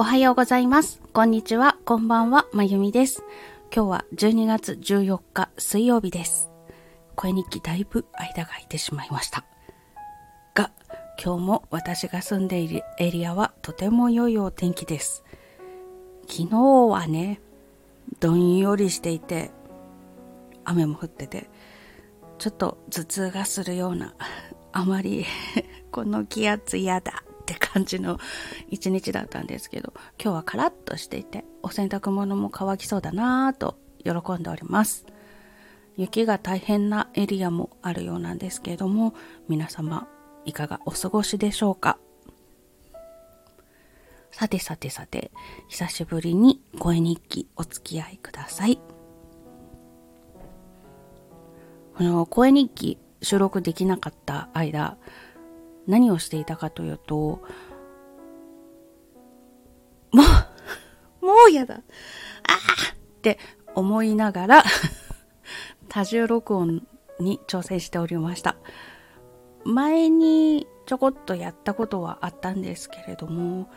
おはようございます。こんにちは。こんばんは。まゆみです。今日は12月14日水曜日です。声日記だいぶ間が空いてしまいました。が、今日も私が住んでいるエリアはとても良いお天気です。昨日はね、どんよりしていて、雨も降ってて、ちょっと頭痛がするような、あまり この気圧嫌だ感じの一日だったんですけど、今日はカラッとしていて、お洗濯物も乾きそうだなぁと喜んでおります。雪が大変なエリアもあるようなんですけれども、皆様いかがお過ごしでしょうか？さてさてさて、久しぶりに声日記お付き合いください。この声日記収録できなかった間、何をしていたかというと、もう、もうやだ。ああって思いながら 多重録音に挑戦しておりました。前にちょこっとやったことはあったんですけれども、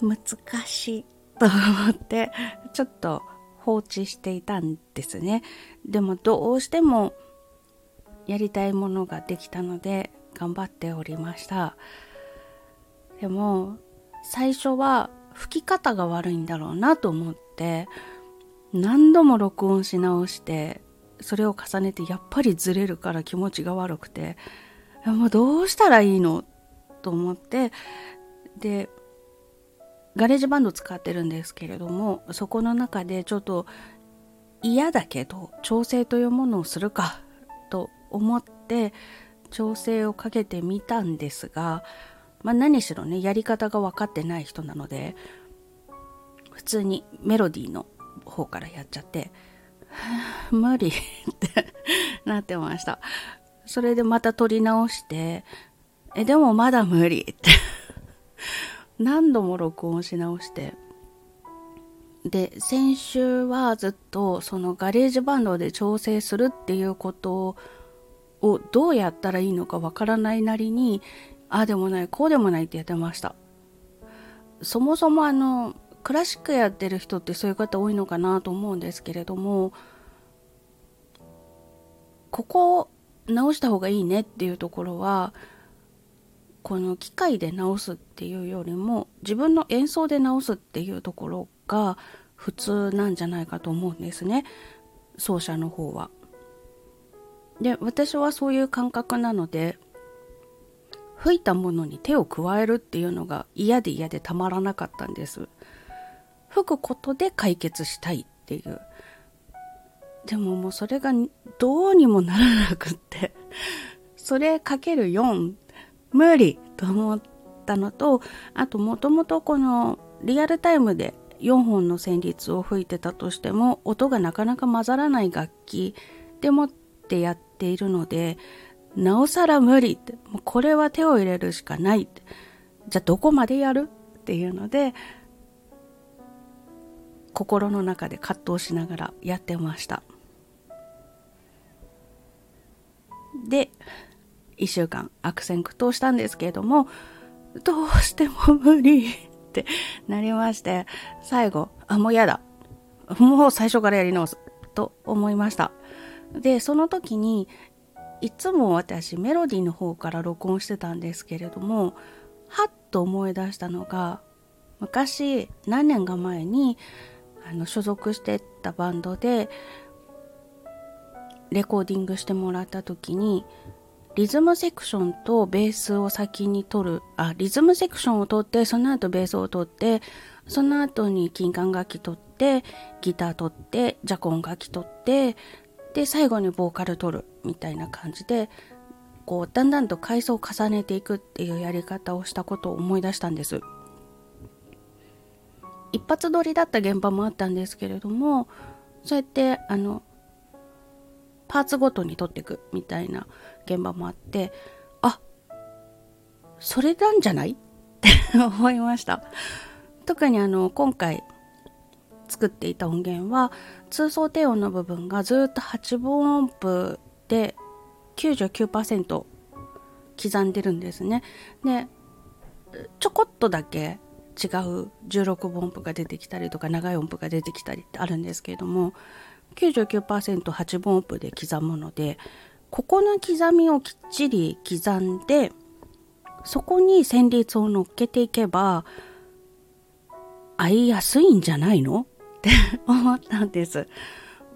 難しいと思って、ちょっと放置していたんですね。でもどうしてもやりたいものができたので頑張っておりました。でも最初は吹き方が悪いんだろうなと思って何度も録音し直してそれを重ねてやっぱりずれるから気持ちが悪くてもうどうしたらいいのと思ってで GarageBand 使ってるんですけれどもそこの中でちょっと嫌だけど調整というものをするか思って調整をかけてみたんですが、まあ、何しろねやり方が分かってない人なので普通にメロディーの方からやっちゃって 無理ってなってました。それでまた撮り直してえでもまだ無理って。何度も録音し直して。で先週はずっとその GarageBand で調整するっていうことををどうやったらいいのかわからないなりにああでもないこうでもないってやってましたそもそもあのクラシックやってる人ってそういう方多いのかなと思うんですけれどもここを直した方がいいねっていうところはこの機械で直すっていうよりも自分の演奏で直すっていうところが普通なんじゃないかと思うんですね奏者の方は。で私はそういう感覚なので吹いたものに手を加えるっていうのが嫌で嫌でたまらなかったんです。吹くことで解決したいっていう。でももうそれがどうにもならなくって。それかける4無理と思ったのとあともともとこのリアルタイムで4本の旋律を吹いてたとしても音がなかなか混ざらない楽器でもってやってているので、なおさら無理って、もうこれは手を入れるしかないって。じゃあどこまでやる？っていうので、心の中で葛藤しながらやってました。で、一週間悪戦苦闘したんですけれども、どうしても無理 ってなりまして、最後、あ、もう嫌だ。もう最初からやり直すと思いました。でその時にいつも私メロディーの方から録音してたんですけれどもはっと思い出したのが昔何年か前にあの所属してたバンドでレコーディングしてもらった時にリズムセクションとベースを先に取るあリズムセクションを取ってその後ベースを取ってその後に金管楽器取ってギター取ってジャコン楽器取ってで最後にボーカル取るみたいな感じでこうだんだんと階層を重ねていくっていうやり方をしたことを思い出したんです。一発撮りだった現場もあったんですけれどもそうやってあのパーツごとに撮っていくみたいな現場もあってあそれなんじゃない？って思いました。特にあの今回作っていた音源は通奏低音の部分がずっと8分音符で99%刻んでるんですね。でちょこっとだけ違う16分音符が出てきたりとか長い音符が出てきたりってあるんですけれども 99%8 分音符で刻むのでここの刻みをきっちり刻んでそこに旋律を乗っけていけば合いやすいんじゃないの？って思ったんです。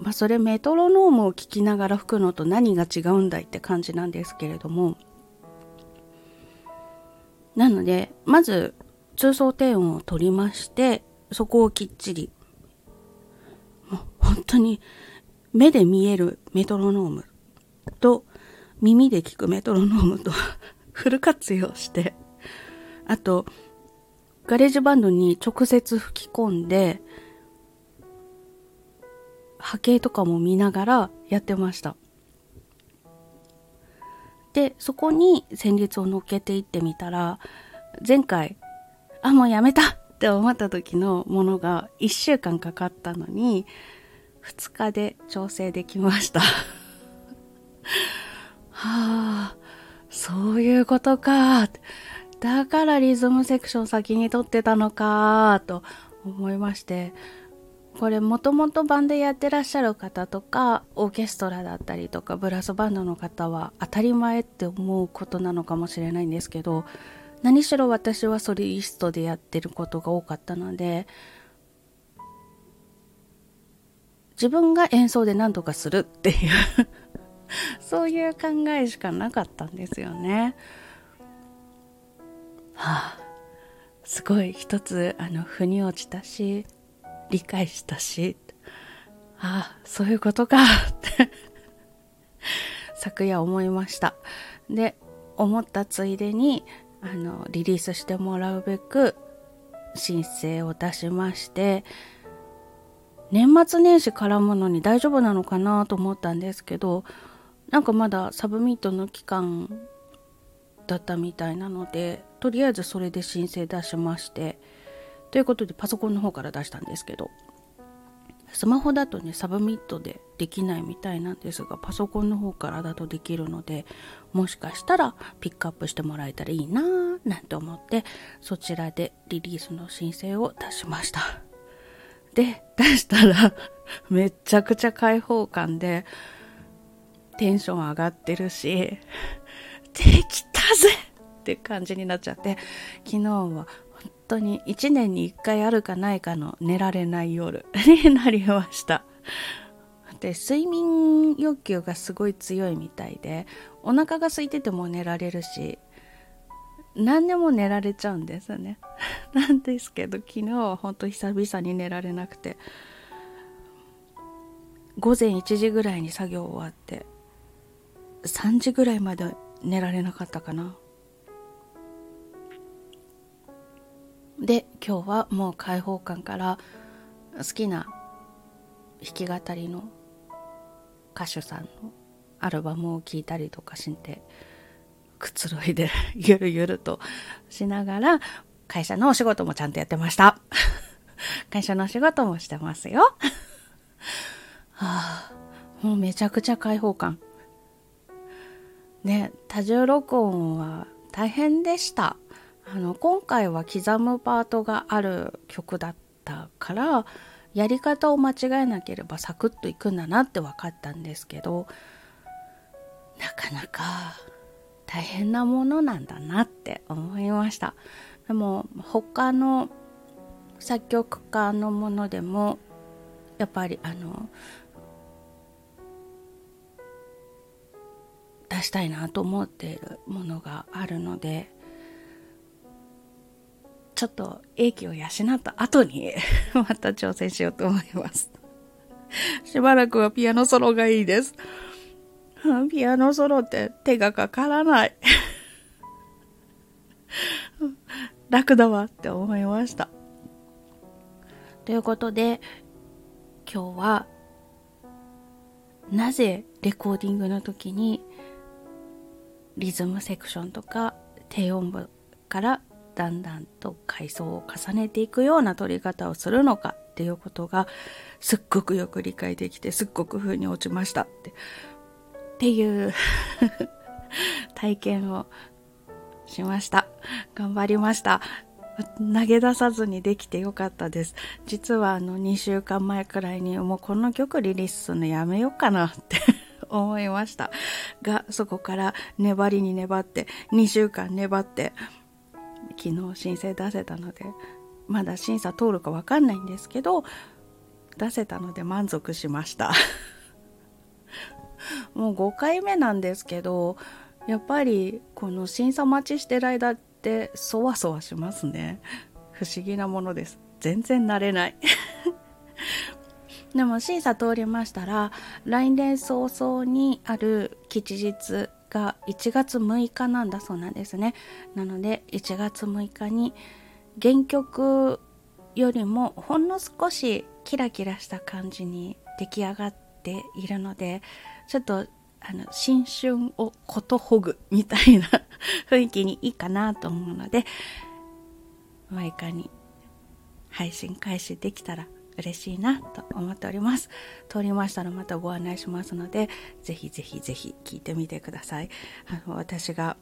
まあそれメトロノームを聞きながら吹くのと何が違うんだいって感じなんですけれどもなのでまず通奏低音を取りましてそこをきっちりもう本当に目で見えるメトロノームと耳で聞くメトロノームと フル活用してあと GarageBand に直接吹き込んで波形とかも見ながらやってました。でそこに旋律を乗っけていってみたら前回あもうやめたって思った時のものが1週間かかったのに2日で調整できました。はあそういうことか。だからリズムセクション先に取ってたのかと思いまして。これもともとバンドやってらっしゃる方とかオーケストラだったりとかブラスバンドの方は当たり前って思うことなのかもしれないんですけど何しろ私はソリストでやってることが多かったので自分が演奏で何とかするっていう そういう考えしかなかったんですよね。はあ、すごい一つあの腑に落ちたし理解したし。ああそういうことか。って昨夜思いました。で思ったついでにあのリリースしてもらうべく申請を出しまして年末年始絡むのに大丈夫なのかなと思ったんですけどなんかまだサブミットの期間だったみたいなのでとりあえずそれで申請出しまして。ということでパソコンの方から出したんですけどスマホだとねサブミットでできないみたいなんですがパソコンの方からだとできるのでもしかしたらピックアップしてもらえたらいいなぁなんて思ってそちらでリリースの申請を出しました。で出したらめちゃくちゃ開放感でテンション上がってるし できたぜって感じになっちゃって昨日は当に1年に1回あるかないかの寝られない夜 になりました。で睡眠欲求がすごい強いみたいでお腹が空いてても寝られるし何でも寝られちゃうんですね なんですけど昨日は本当久々に寝られなくて午前1時ぐらいに作業終わって3時ぐらいまで寝られなかったかなで今日はもう開放感から好きな弾き語りの歌手さんのアルバムを聴いたりとかしてくつろいでゆるゆるとしながら会社のお仕事もちゃんとやってました。会社のお仕事もしてますよ。は あもうめちゃくちゃ開放感。ね多重録音は大変でした。あの今回は刻むパートがある曲だったからやり方を間違えなければサクッといくんだなって分かったんですけどなかなか大変なものなんだなって思いました。でも他の作曲家のものでもやっぱりあの出したいなと思っているものがあるのでちょっと英気を養った後に また挑戦しようと思います。しばらくはピアノソロがいいです。ピアノソロって手がかからない。楽だわって思いました。ということで、今日は、なぜレコーディングの時にリズムセクションとか低音部からだんだんと階層を重ねていくような取り方をするのかっていうことがすっごくよく理解できてすっごく風に落ちましたって。っていう 体験をしました。頑張りました。投げ出さずにできてよかったです。実はあの2週間前くらいにもうこの曲リリースするのやめようかなって 思いました。がそこから粘りに粘って2週間粘って昨日申請出せたのでまだ審査通るか分かんないんですけど出せたので満足しました。もう5回目なんですけどやっぱりこの審査待ちしてる間ってそわそわしますね。不思議なものです。全然慣れない。でも審査通りましたら来年早々にある吉日が1月6日なんだそうなんですね。なので1月6日に原曲よりもほんの少しキラキラした感じに出来上がっているのでちょっとあの新春をことほぐみたいな 雰囲気にいいかなと思うので毎回に配信開始できたら嬉しいなと思っております。通りましたらまたご案内しますのでぜひぜひぜひ聞いてみてください。あの私が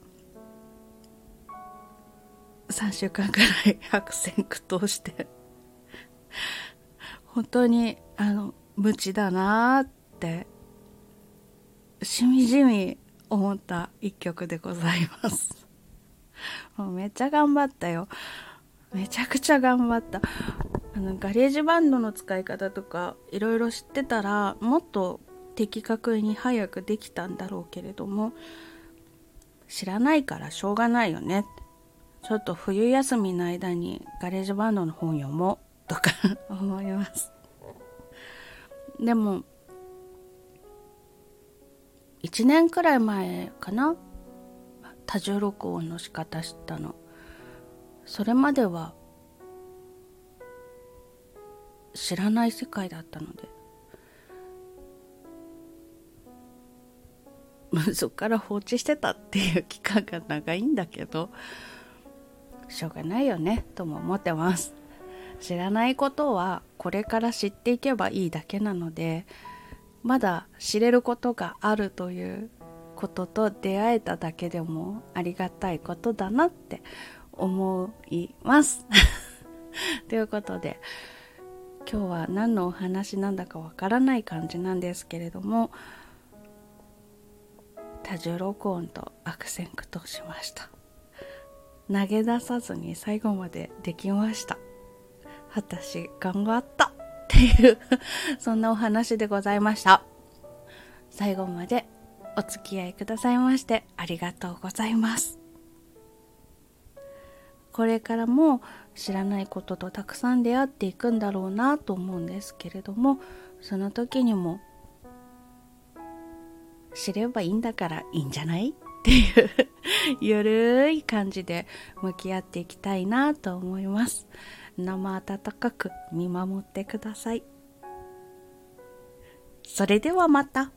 3週間くらい悪戦苦闘して本当にあの無知だなってしみじみ思った一曲でございます。もうめっちゃ頑張ったよ。めちゃくちゃ頑張った。あの GarageBand の使い方とかいろいろ知ってたらもっと的確に早くできたんだろうけれども知らないからしょうがないよね。ちょっと冬休みの間に GarageBand の本読もう。とか 思います。でも1年くらい前かな多重録音の仕方知ったの。それまでは知らない世界だったので。そっから放置してたっていう期間が長いんだけどしょうがないよねとも思ってます。知らないことはこれから知っていけばいいだけなのでまだ知れることがあるということと出会えただけでもありがたいことだなって思います。ということで今日は何のお話なんだかわからない感じなんですけれども多重録音と悪戦苦闘しました。投げ出さずに最後までできました。私頑張ったっていうそんなお話でございました。最後までお付き合いくださいましてありがとうございます。これからも知らないこととたくさん出会っていくんだろうなと思うんですけれどもその時にも知ればいいんだからいいんじゃないっていう ゆるい感じで向き合っていきたいなと思います生温かく見守ってくださいそれではまた。